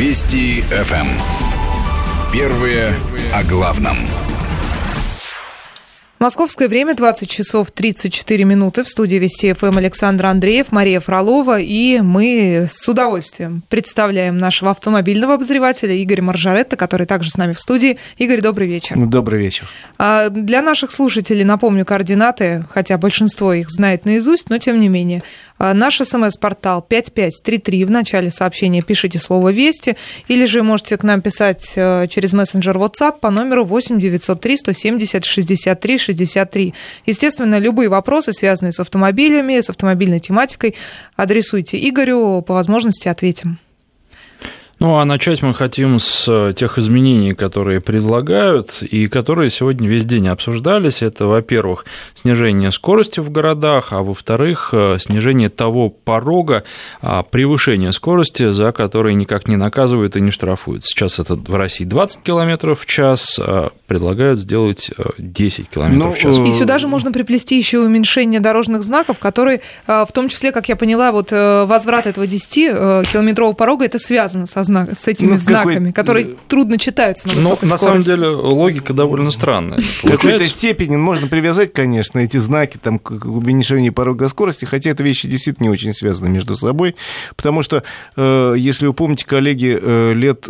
Вести ФМ. Эм. Первые о главном. Московское время 20 часов 34 минуты. В студии Вести ФМ Александр Андреев, Мария Фролова. И мы с удовольствием представляем нашего автомобильного обозревателя Игоря Маржаретта, который также с нами в студии. Игорь, добрый вечер. Добрый вечер. А для наших слушателей напомню координаты, хотя большинство их знает наизусть, но тем не менее. А, наш смс-портал 5533. В начале сообщения пишите слово «Вести», или же можете к нам писать э, через мессенджер WhatsApp по номеру 8 903 170 63 63. Естественно, любые вопросы, связанные с автомобилями, с автомобильной тематикой, адресуйте Игорю, по возможности ответим. Ну, а начать мы хотим с э, тех изменений, которые предлагают и которые сегодня весь день обсуждались. Это, во-первых, снижение скорости в городах, а во-вторых, э, снижение того порога а, превышения скорости, за который никак не наказывают и не штрафуют. Сейчас это в России 20 км в час, а предлагают сделать 10 э, км ну, в час. И сюда же можно приплести еще уменьшение дорожных знаков, которые, в том числе, как я поняла, вот возврат этого 10-километрового порога, это связано со знак, с этими ну, знаками, какой... которые трудно читаются на высокой Но, скорости. На самом деле логика довольно странная. В какой-то степени можно привязать, конечно, эти знаки там, к уменьшению порога скорости, хотя это вещи действительно не очень связаны между собой, потому что, э, если вы помните, коллеги, э, лет...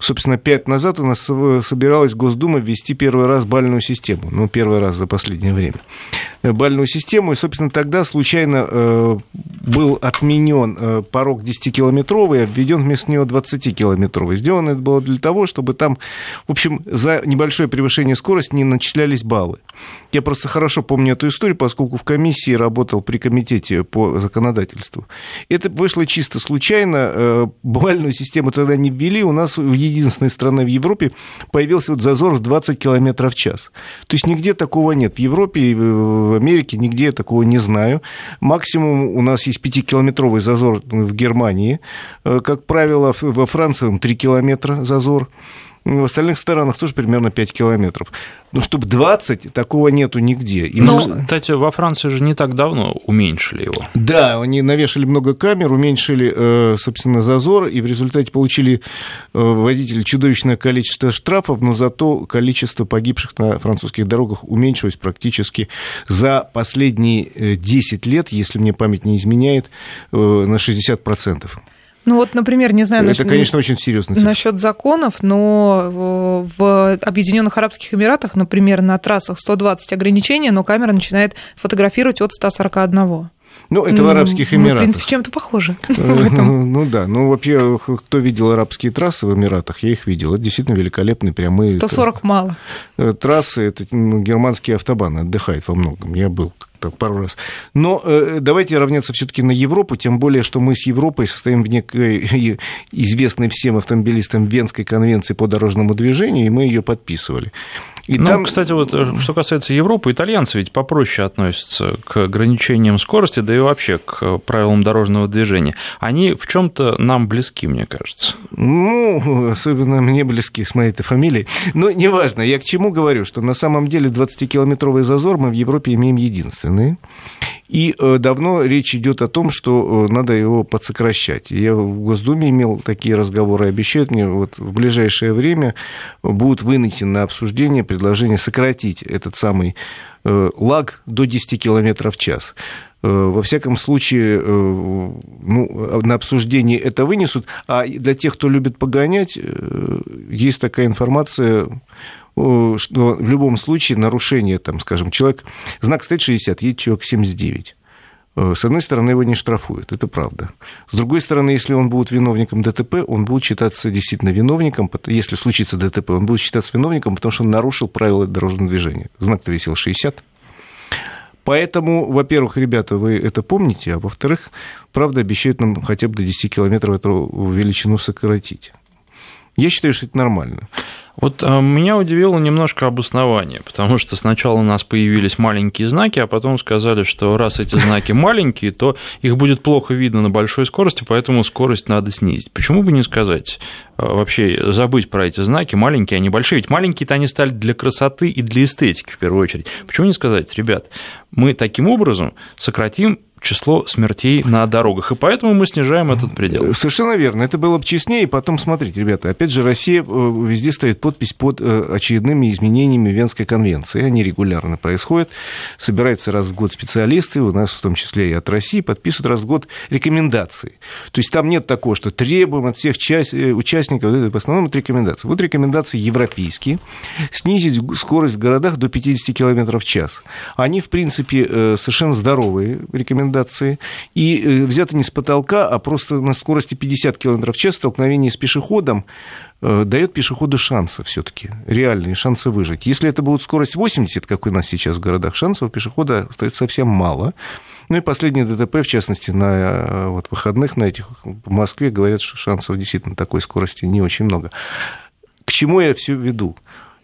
Собственно, пять назад у нас собиралась Госдума ввести первый раз бальную систему. Ну, первый раз за последнее время. Э, бальную систему, и, собственно, тогда случайно э, был отменен э, порог 10-километровый, а введен вместо него 20-километровый. Сделано это было для того, чтобы там, в общем, за небольшое превышение скорости не начислялись баллы. Я просто хорошо помню эту историю, поскольку в комиссии работал при комитете по законодательству. Это вышло чисто случайно. Бальную систему тогда не ввели. У нас в единственной стране в Европе появился вот зазор в 20 километров в час. То есть нигде такого нет. В Европе в Америке, нигде я такого не знаю. Максимум у нас есть 5-километровый зазор в Германии. Э, как правило, во Франции 3 километра зазор. В остальных странах тоже примерно 5 километров. Ну, чтобы 20, такого нету нигде. И ну, нужно... кстати, во Франции же не так давно уменьшили его. Да, они навешали много камер, уменьшили, э, собственно, зазор, и в результате получили э, водители чудовищное количество штрафов, но зато количество погибших на французских дорогах уменьшилось практически за последние 10 э, лет, если мне память не изменяет, на 60%. Ну вот, например, не знаю... Это, насчет, конечно, очень серьезно. Насчет законов, но в Объединенных Арабских Эмиратах, например, на трассах 120 ограничений, но камера начинает фотографировать от 141. Ну, это в Арабских Эмиратах. Мы, в принципе, чем-то похоже. Ну, ну да. Ну, вообще, кто видел арабские трассы в Эмиратах, я их видел. Это действительно великолепные прямые. 140 мало. Э, трассы, это ну, германские автобаны, отдыхают во многом. Я был так пару раз. Но э, давайте равняться все-таки на Европу, тем более, что мы с Европой состоим в некой известной всем автомобилистам Венской конвенции по дорожному движению, и мы ее подписывали. И ну, там... кстати, вот э, что касается Европы, итальянцы ведь попроще относятся к ограничениям скорости, да и вообще к правилам дорожного движения. Они в чем-то нам близки, мне кажется. Ну, особенно мне близки с моей-то фамилией. Но неважно, я к чему говорю, что на самом деле 20-километровый зазор мы в Европе имеем единственный. И э, давно речь идет о том, что э, надо его подсокращать. Я в Госдуме имел такие разговоры, обещают мне, вот в ближайшее время будут вынесены на обсуждение предложение сократить этот самый э, лаг до 10 км в час. Во всяком случае, ну, на обсуждение это вынесут. А для тех, кто любит погонять, есть такая информация, что в любом случае нарушение, там, скажем, человек, знак стоит 60, едет человек 79. Э, с одной стороны, его не штрафуют, это правда. С другой стороны, если он будет виновником ДТП, он будет считаться действительно виновником, если случится ДТП, он будет считаться виновником, потому что он нарушил правила дорожного движения. Знак-то висел 60. Поэтому, во-первых, ребята, вы это помните, а во-вторых, правда, обещают нам хотя бы до 10 километров эту величину сократить. Я считаю, что это нормально. Вот а, меня удивило немножко обоснование, потому что сначала у нас появились маленькие знаки, а потом сказали, что раз эти знаки маленькие, то их будет плохо видно на большой скорости, поэтому скорость надо снизить. Почему бы не сказать, а, вообще забыть про эти знаки, маленькие, не большие? Ведь маленькие-то они стали для красоты и для эстетики в первую очередь. Почему не сказать, ребят, мы таким образом сократим число смертей на дорогах. И поэтому мы снижаем этот предел. Совершенно верно. Это было бы честнее. И потом, смотрите, ребята, опять же, Россия э, везде стоит подпись под э, очередными изменениями Венской конвенции. Они регулярно происходят. Собираются раз в год специалисты, у нас в том числе и от России, подписывают раз в год рекомендации. То есть там нет такого, что требуем от всех э, участников, в основном это рекомендации. Вот рекомендации европейские. Снизить скорость в городах до 50 км в час. Они, в принципе, совершенно здоровые рекомендации. И взято не с потолка, а просто на скорости 50 км в час столкновение с пешеходом э, дает пешеходу шансы все-таки, реальные шансы выжить. Если это будет скорость 80, как у нас сейчас в городах, шансов у пешехода остается совсем мало. Ну и последнее ДТП, в частности, на э, вот, выходных на этих в Москве говорят, что шансов действительно такой скорости не очень много. К чему я все веду?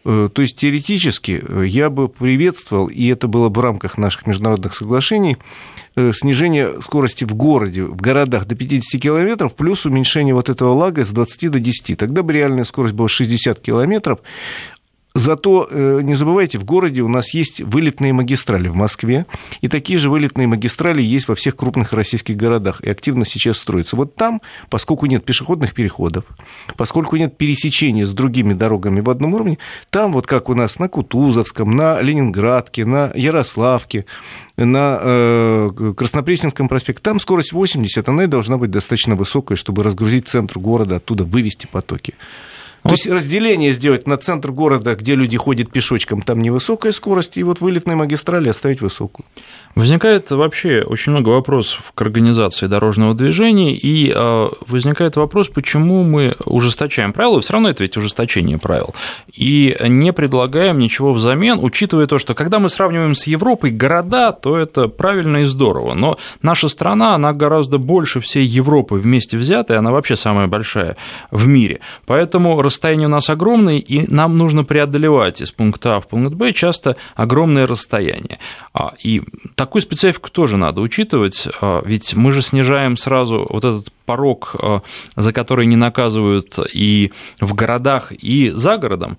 Э, то есть теоретически я бы приветствовал, и это было бы в рамках наших международных соглашений, Э, снижение скорости в городе, в городах до 50 километров, плюс уменьшение вот этого лага с 20 до 10. Тогда бы реальная скорость была 60 километров. Зато э, не забывайте, в городе у нас есть вылетные магистрали в Москве, и такие же вылетные магистрали есть во всех крупных российских городах, и активно сейчас строятся. Вот там, поскольку нет пешеходных переходов, поскольку нет пересечения с другими дорогами в одном уровне, там вот как у нас на Кутузовском, на Ленинградке, на Ярославке, на э, Краснопресненском проспекте, там скорость 80, она и должна быть достаточно высокой, чтобы разгрузить центр города, оттуда вывести потоки. То есть разделение сделать на центр города, где люди ходят пешочком, там невысокая скорость, и вот вылетные магистрали оставить высокую. Возникает вообще очень много вопросов к организации дорожного движения, и э, возникает вопрос, почему мы ужесточаем правила, все равно это ведь ужесточение правил, и не предлагаем ничего взамен, учитывая то, что когда мы сравниваем с Европой города, то это правильно и здорово, но наша страна, она гораздо больше всей Европы вместе взятой, она вообще самая большая в мире, поэтому расстояние у нас огромное, и нам нужно преодолевать из пункта А в пункт Б часто огромное расстояние. А, и такую специфику тоже надо учитывать, а, ведь мы же снижаем сразу вот этот порог, а, за который не наказывают и в городах, и за городом.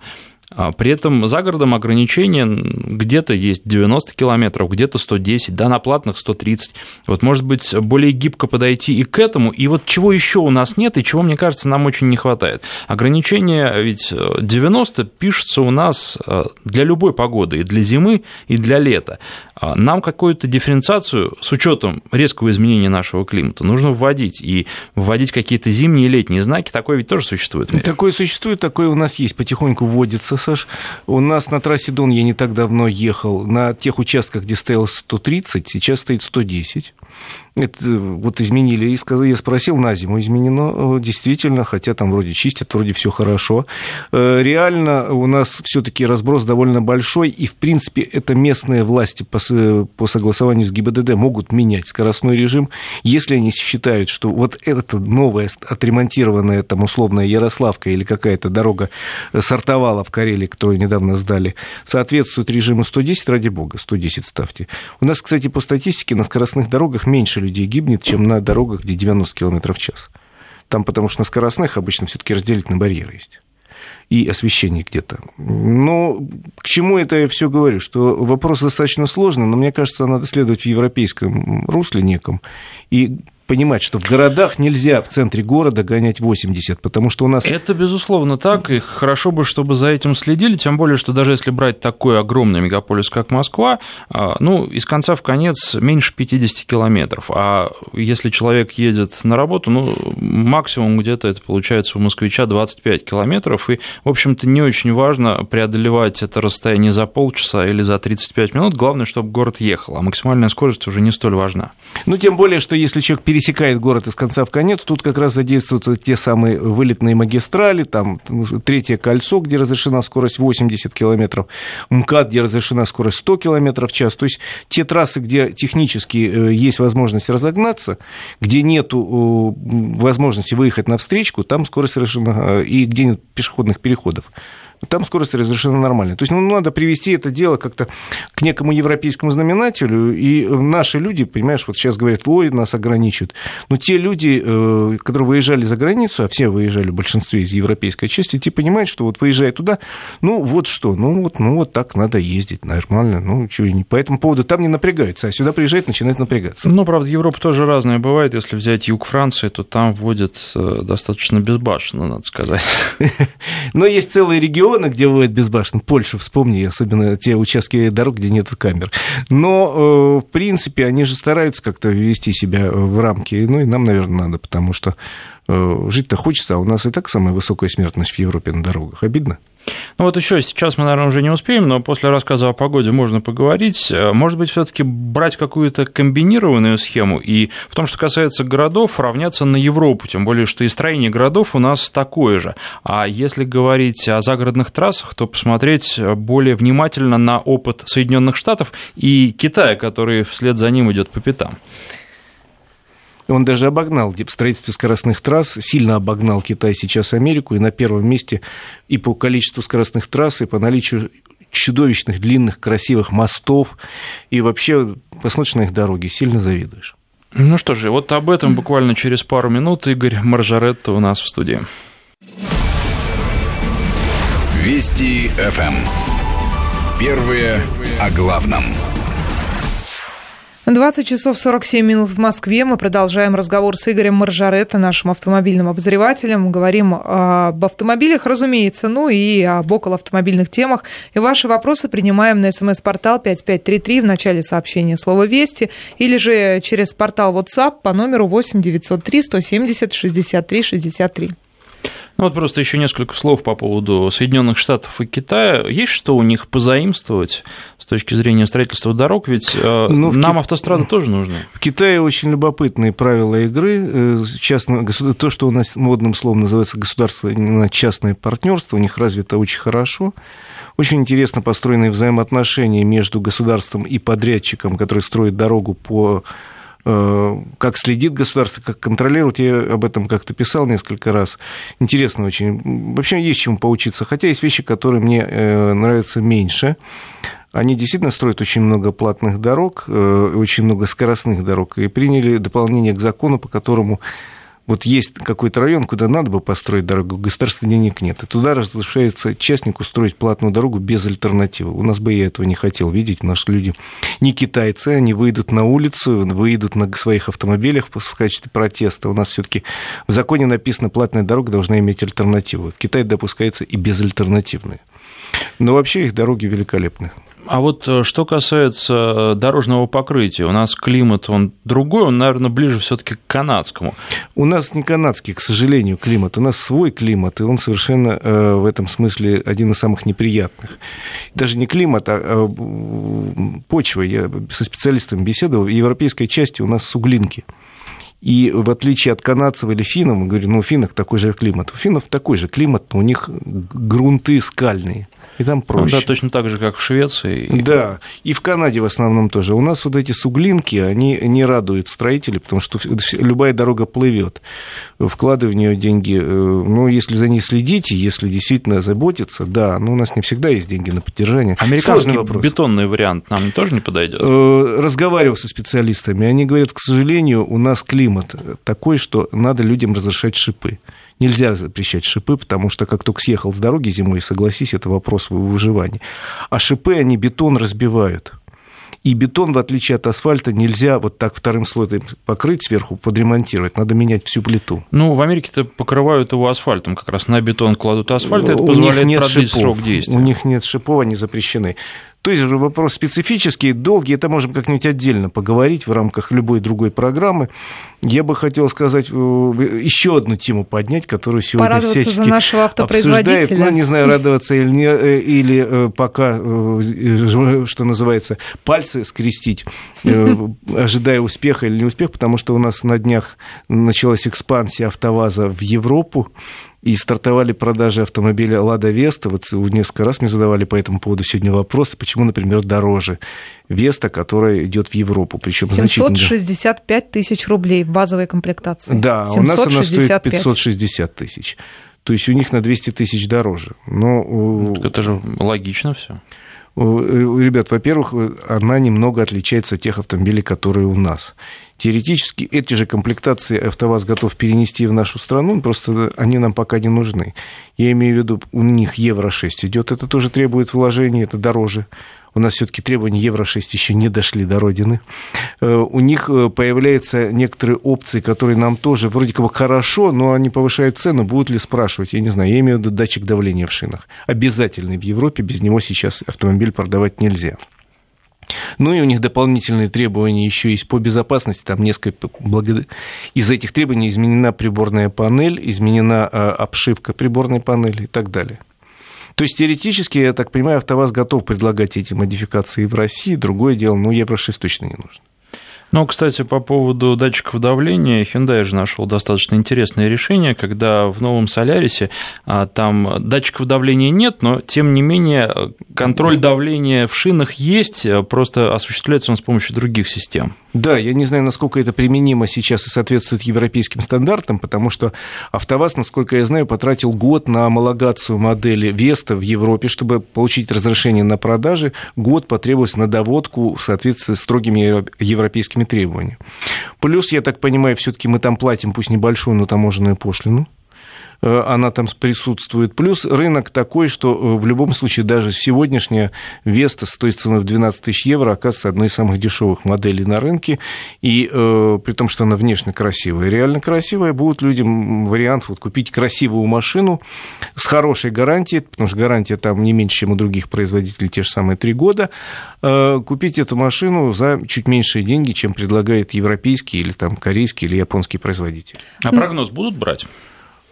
А при этом за городом ограничения где-то есть 90 километров, где-то 110, да, на платных 130. Вот, может быть, более гибко подойти и к этому. И вот чего еще у нас нет, и чего, мне кажется, нам очень не хватает. Ограничение ведь 90 пишется у нас э, для любой погоды, и для зимы, и для лета. А нам какую-то дифференциацию с учетом резкого изменения нашего климата нужно вводить. И вводить какие-то зимние и летние знаки, такое ведь тоже существует. Такое существует, такое у нас есть, потихоньку вводится, Саш. У нас на трассе Дон я не так давно ехал. На тех участках, где стояло 130, сейчас стоит 110. Это вот изменили, и я спросил, на зиму изменено, действительно, хотя там вроде чистят, вроде все хорошо. Э, реально у нас все-таки разброс довольно большой, и, в принципе, это местные власти по, согласованию с ГИБДД могут менять скоростной режим, если они считают, что вот эта новая отремонтированная, там, условная Ярославка или какая-то дорога сортовала в Карелии, которую недавно сдали, соответствует режиму 110, ради бога, 110 ставьте. У нас, кстати, по статистике на скоростных дорогах меньше людей гибнет, чем на дорогах, где 90 км в час. Там потому что на скоростных обычно все-таки разделительный барьер есть и освещение где-то. Но к чему это я все говорю? Что вопрос достаточно сложный, но мне кажется, надо следовать в европейском русле неком и понимать, что в городах нельзя в центре города гонять 80, потому что у нас... Это, безусловно, так, и хорошо бы, чтобы за этим следили, тем более, что даже если брать такой огромный мегаполис, как Москва, а, ну, из конца в конец меньше 50 километров, а если человек едет на работу, ну, максимум где-то это получается у москвича 25 километров, и, в общем-то, не очень важно преодолевать это расстояние за полчаса или за 35 минут, главное, чтобы город ехал, а максимальная скорость уже не столь важна. Ну, тем более, что если человек пересекает город из конца в конец, тут как раз задействуются те самые вылетные магистрали, там третье кольцо, где разрешена скорость 80 километров, МКАД, где разрешена скорость 100 километров в час. То есть те трассы, где технически э, есть возможность разогнаться, где нет возможности выехать на встречку, там скорость разрешена, э, и где нет пешеходных переходов там скорость разрешена нормальная. То есть ну, надо привести это дело как-то к некому европейскому знаменателю, и наши люди, понимаешь, вот сейчас говорят, ой, нас ограничивают. Но те люди, э, которые выезжали за границу, а все выезжали в большинстве из европейской части, те понимают, что вот выезжая туда, ну вот что, ну вот, ну вот так надо ездить, нормально, ну чего, по этому поводу там не напрягаются, а сюда приезжает, начинает напрягаться. Ну, правда, Европа тоже разная бывает. Если взять юг Франции, то там вводят э, достаточно безбашенно, надо сказать. Но есть целые регионы, где вводят безбашенно. Польша, вспомни, особенно те участки дорог, где нет камер. Но, э, в принципе, они же стараются как-то вести себя в рамки. Ну, и нам, наверное, надо, потому что э, жить-то хочется, а у нас и так самая высокая смертность в Европе на дорогах. Обидно? Ну вот еще сейчас мы, наверное, уже не успеем, но после рассказа о погоде можно поговорить. Э, может быть, все-таки брать какую-то комбинированную схему и в том, что касается городов, равняться на Европу, тем более, что и строение городов у нас такое же. А если говорить о загородных трассах, то посмотреть более внимательно на опыт Соединенных Штатов и Китая, который вслед за ним идет по пятам. Он даже обогнал в строительстве скоростных трасс, сильно обогнал Китай сейчас Америку, и на первом месте и по количеству скоростных трасс, и по наличию чудовищных, длинных, красивых мостов, и вообще посмотришь на их дороги, сильно завидуешь. Ну что же, вот об этом буквально через пару минут Игорь Маржаретто у нас в студии. Вести ФМ. Первые о главном. 20 часов 47 минут в Москве. Мы продолжаем разговор с Игорем Маржаретто, нашим автомобильным обозревателем. Говорим об автомобилях, разумеется, ну и об околоавтомобильных темах. И ваши вопросы принимаем на смс-портал 5533 в начале сообщения слова «Вести» или же через портал WhatsApp по номеру 8 903 170 63 63. Ну вот просто еще несколько слов по поводу Соединенных Штатов и Китая. Есть что у них позаимствовать с точки зрения строительства дорог? Ведь э, ну, нам Ки... автострады тоже нужны. В Китае очень любопытные правила игры. Э, частно, то, что у нас модным словом называется государственно-частное партнерство, у них развито очень хорошо. Очень интересно построенные взаимоотношения между государством и подрядчиком, который строит дорогу по как следит государство, как контролирует. Я об этом как-то писал несколько раз. Интересно очень. Вообще есть чему поучиться. Хотя есть вещи, которые мне э, нравятся меньше. Они действительно строят очень много платных дорог, э, очень много скоростных дорог. И приняли дополнение к закону, по которому вот есть какой-то район, куда надо бы построить дорогу, государства денег нет. И туда разрешается частнику строить платную дорогу без альтернативы. У нас бы я этого не хотел видеть. Наши люди не китайцы, они выйдут на улицу, выйдут на своих автомобилях в качестве протеста. У нас все таки в законе написано, платная дорога должна иметь альтернативу. В Китае допускается и безальтернативные. Но вообще их дороги великолепны. А вот э, что касается э, дорожного покрытия, у нас климат, он другой, он, наверное, ближе все таки к канадскому. У нас не канадский, к сожалению, климат. У нас свой климат, и он совершенно э, в этом смысле один из самых неприятных. Даже не климат, а почва. Я со специалистами беседовал. В европейской части у нас суглинки. И в отличие от канадцев или финнов, мы говорим, ну, у финнов такой же климат. У финнов такой же климат, но у них грунты скальные и там проще. Ну, да, точно так же, как в Швеции. Да, и в Канаде в основном тоже. У нас вот эти суглинки, они не радуют строителей, потому что любая дорога плывет. Вкладывая в нее деньги, э, ну, если за ней следите, если действительно заботиться, да, но у нас не всегда есть деньги на поддержание. Американский бетонный вариант нам тоже не подойдет? Э, разговаривал со специалистами, они говорят, к сожалению, у нас климат такой, что надо людям разрешать шипы нельзя запрещать шипы, потому что как только съехал с дороги зимой, согласись, это вопрос выживания. А шипы, они бетон разбивают. И бетон, в отличие от асфальта, нельзя вот так вторым слоем покрыть сверху, подремонтировать. Надо менять всю плиту. Ну, в Америке-то покрывают его асфальтом. Как раз на бетон кладут асфальт, это позволяет у них нет продлить шипов. срок действия. У них нет шипов, они запрещены. То есть вопрос специфический, долгий, это можем как-нибудь отдельно поговорить в рамках любой другой программы. Я бы хотел сказать, э, еще одну тему поднять, которую сегодня всячески за нашего обсуждают. Ну, не знаю, радоваться или, не, э, или э, пока, что называется, пальцы скрестить, ожидая успеха или не успеха, потому что у нас на днях началась экспансия АвтоВАЗа в Европу и стартовали продажи автомобиля «Лада Веста». Вот несколько раз мне задавали по этому поводу сегодня вопросы, почему, например, дороже Веста, которая идет в Европу. Причем 765 тысяч рублей в базовой комплектации. Да, 765. у нас она стоит 560 тысяч. То есть у них на 200 тысяч дороже. Но... Это же логично все. Ребят, во-первых, она немного отличается от тех автомобилей, которые у нас. Теоретически эти же комплектации АвтоВАЗ готов перенести в нашу страну, просто они нам пока не нужны. Я имею в виду, у них Евро-6 идет, это тоже требует вложений, это дороже у нас все-таки требования Евро-6 еще не дошли до родины. Э, у них э, появляются некоторые опции, которые нам тоже вроде как хорошо, но они повышают цену. Будут ли спрашивать? Я не знаю. Я имею в виду датчик давления в шинах. Обязательный в Европе. Без него сейчас автомобиль продавать нельзя. Ну и у них дополнительные требования еще есть по безопасности. Там несколько из этих требований изменена приборная панель, изменена э, обшивка приборной панели и так далее. То есть теоретически, я так понимаю, АвтоВАЗ готов предлагать эти модификации в России. Другое дело, ну, Евро-6 точно не нужно. Ну, кстати, по поводу датчиков давления, Hyundai же нашел достаточно интересное решение, когда в новом Солярисе а, там датчиков давления нет, но тем не менее контроль давления в шинах есть, просто осуществляется он с помощью других систем. Да, я не знаю, насколько это применимо сейчас и соответствует европейским стандартам, потому что АвтоВАЗ, насколько я знаю, потратил год на homологацию модели Веста в Европе, чтобы получить разрешение на продажи. Год потребовался на доводку в соответствии с строгими европейскими требованиями. Плюс, я так понимаю, все-таки мы там платим, пусть небольшую, но таможенную пошлину. Э, она там присутствует. Плюс рынок такой, что э, в любом случае даже сегодняшняя Веста стоит ценой в 12 тысяч евро, оказывается одной из самых дешевых моделей на рынке, и э, при том, что она внешне красивая, реально красивая, будет людям вариант вот, купить красивую машину с хорошей гарантией, потому что гарантия там не меньше, чем у других производителей, те же самые три года, купить эту машину за чуть меньшие деньги, чем предлагает европейский или там корейский или японский производитель. А прогноз будут брать?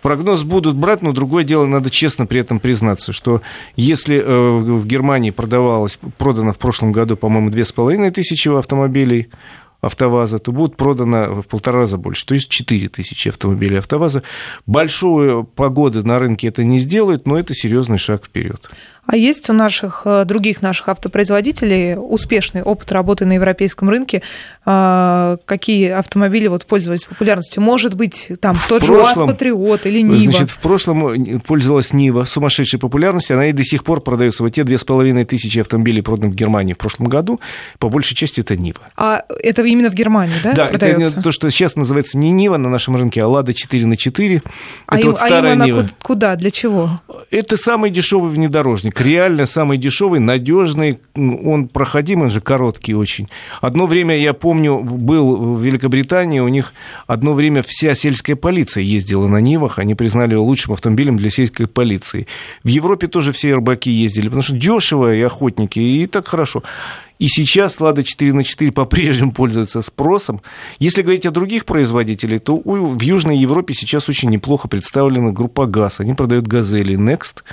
Прогноз будут брать, но другое дело, надо честно при этом признаться, что если э, в Германии продавалось, продано в прошлом году, по-моему, две с половиной тысячи автомобилей, АвтоВАЗа, то будет продано в полтора раза больше, то есть 4 тысячи автомобилей АвтоВАЗа. Большую погоды на рынке это не сделает, но это серьезный шаг вперед. А есть у наших э, других наших автопроизводителей успешный опыт работы на европейском рынке? А, какие автомобили вот пользовались популярностью? Может быть, там в тот прошлом, же УАЗ Патриот или Нива? Значит, в прошлом э, пользовалась Нива сумасшедшей популярностью. Она и до сих пор продается. Вот те две с половиной тысячи автомобилей, проданных в Германии в прошлом году, по большей части это Нива. А это именно в Германии, да? Да, продается? это то, что сейчас называется не Нива на нашем рынке, а Лада 4 на 4. А, это им, вот а старая а Нива. куда? Для чего? Это самый дешевый внедорожник рынок реально самый дешевый, надежный, он проходимый, он же короткий очень. Одно время, я помню, был в Великобритании, у них одно время вся сельская полиция ездила на Нивах, они признали его лучшим автомобилем для сельской полиции. В Европе тоже все рыбаки ездили, потому что дешево и охотники, и так хорошо. И сейчас «Лада 4 на 4 по-прежнему пользуется спросом. Если говорить о других производителях, то в Южной Европе сейчас очень неплохо представлена группа ГАЗ. Они продают «Газели Next»,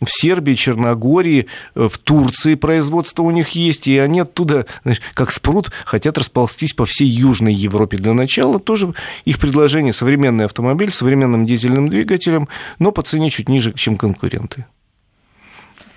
в Сербии, Черногории, э, в Турции производство у них есть, и они оттуда, знаешь, как спрут, хотят расползтись по всей Южной Европе. Для начала тоже их предложение современный автомобиль с современным дизельным двигателем, но по цене чуть ниже, чем конкуренты.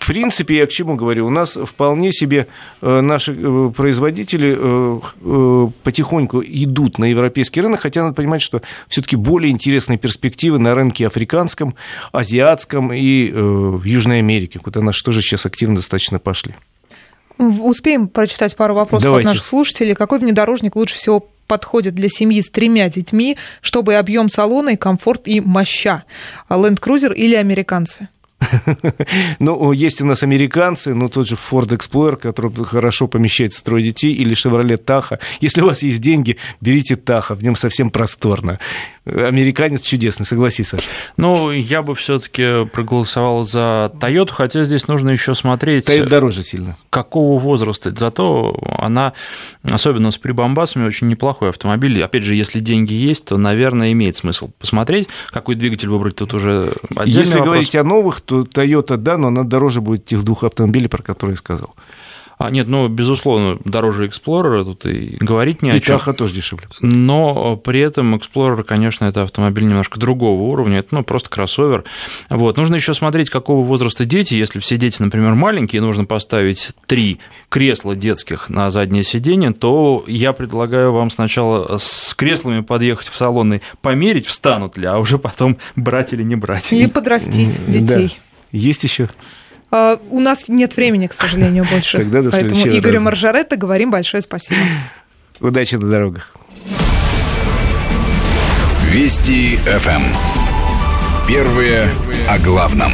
В принципе, я к чему говорю? У нас вполне себе э, наши э, производители э, потихоньку идут на европейский рынок, хотя надо понимать, что все-таки более интересные перспективы на рынке африканском, азиатском и в Южной Америке, куда наши тоже сейчас активно достаточно пошли. Успеем прочитать пару вопросов Давайте. от наших слушателей. Какой внедорожник лучше всего подходит для семьи с тремя детьми, чтобы объем салона и комфорт и моща? Land Cruiser или американцы? Ну, есть у нас американцы, ну, тот же Ford Explorer, который хорошо помещает строй детей, или Chevrolet Tahoe. Если у вас есть деньги, берите Tahoe, в нем совсем просторно американец чудесный, согласись, Саша. Ну, я бы все-таки проголосовал за Toyota, хотя здесь нужно еще смотреть. Toyota дороже сильно. Какого возраста? Зато она, особенно с прибамбасами, очень неплохой автомобиль. Опять же, если деньги есть, то, наверное, имеет смысл посмотреть, какой двигатель выбрать тут уже отдельный Если вопрос. говорить о новых, то Toyota, да, но она дороже будет тех двух автомобилей, про которые я сказал. А, нет, ну, безусловно, дороже Explorer, тут и говорить не о И чем. Таха тоже дешевле. Но при этом Explorer, конечно, это автомобиль немножко другого уровня, это ну, просто кроссовер. Вот. Нужно еще смотреть, какого возраста дети. Если все дети, например, маленькие, нужно поставить три кресла детских на заднее сиденье, то я предлагаю вам сначала с креслами подъехать в салон и померить, встанут ли, а уже потом брать или не брать. И подрастить Да. детей. Есть еще? А, У нас нет времени, к сожалению, больше. Тогда до Поэтому Игорю раза. Маржаретто говорим большое спасибо. Удачи на дорогах. Вести ФМ. Первые о главном.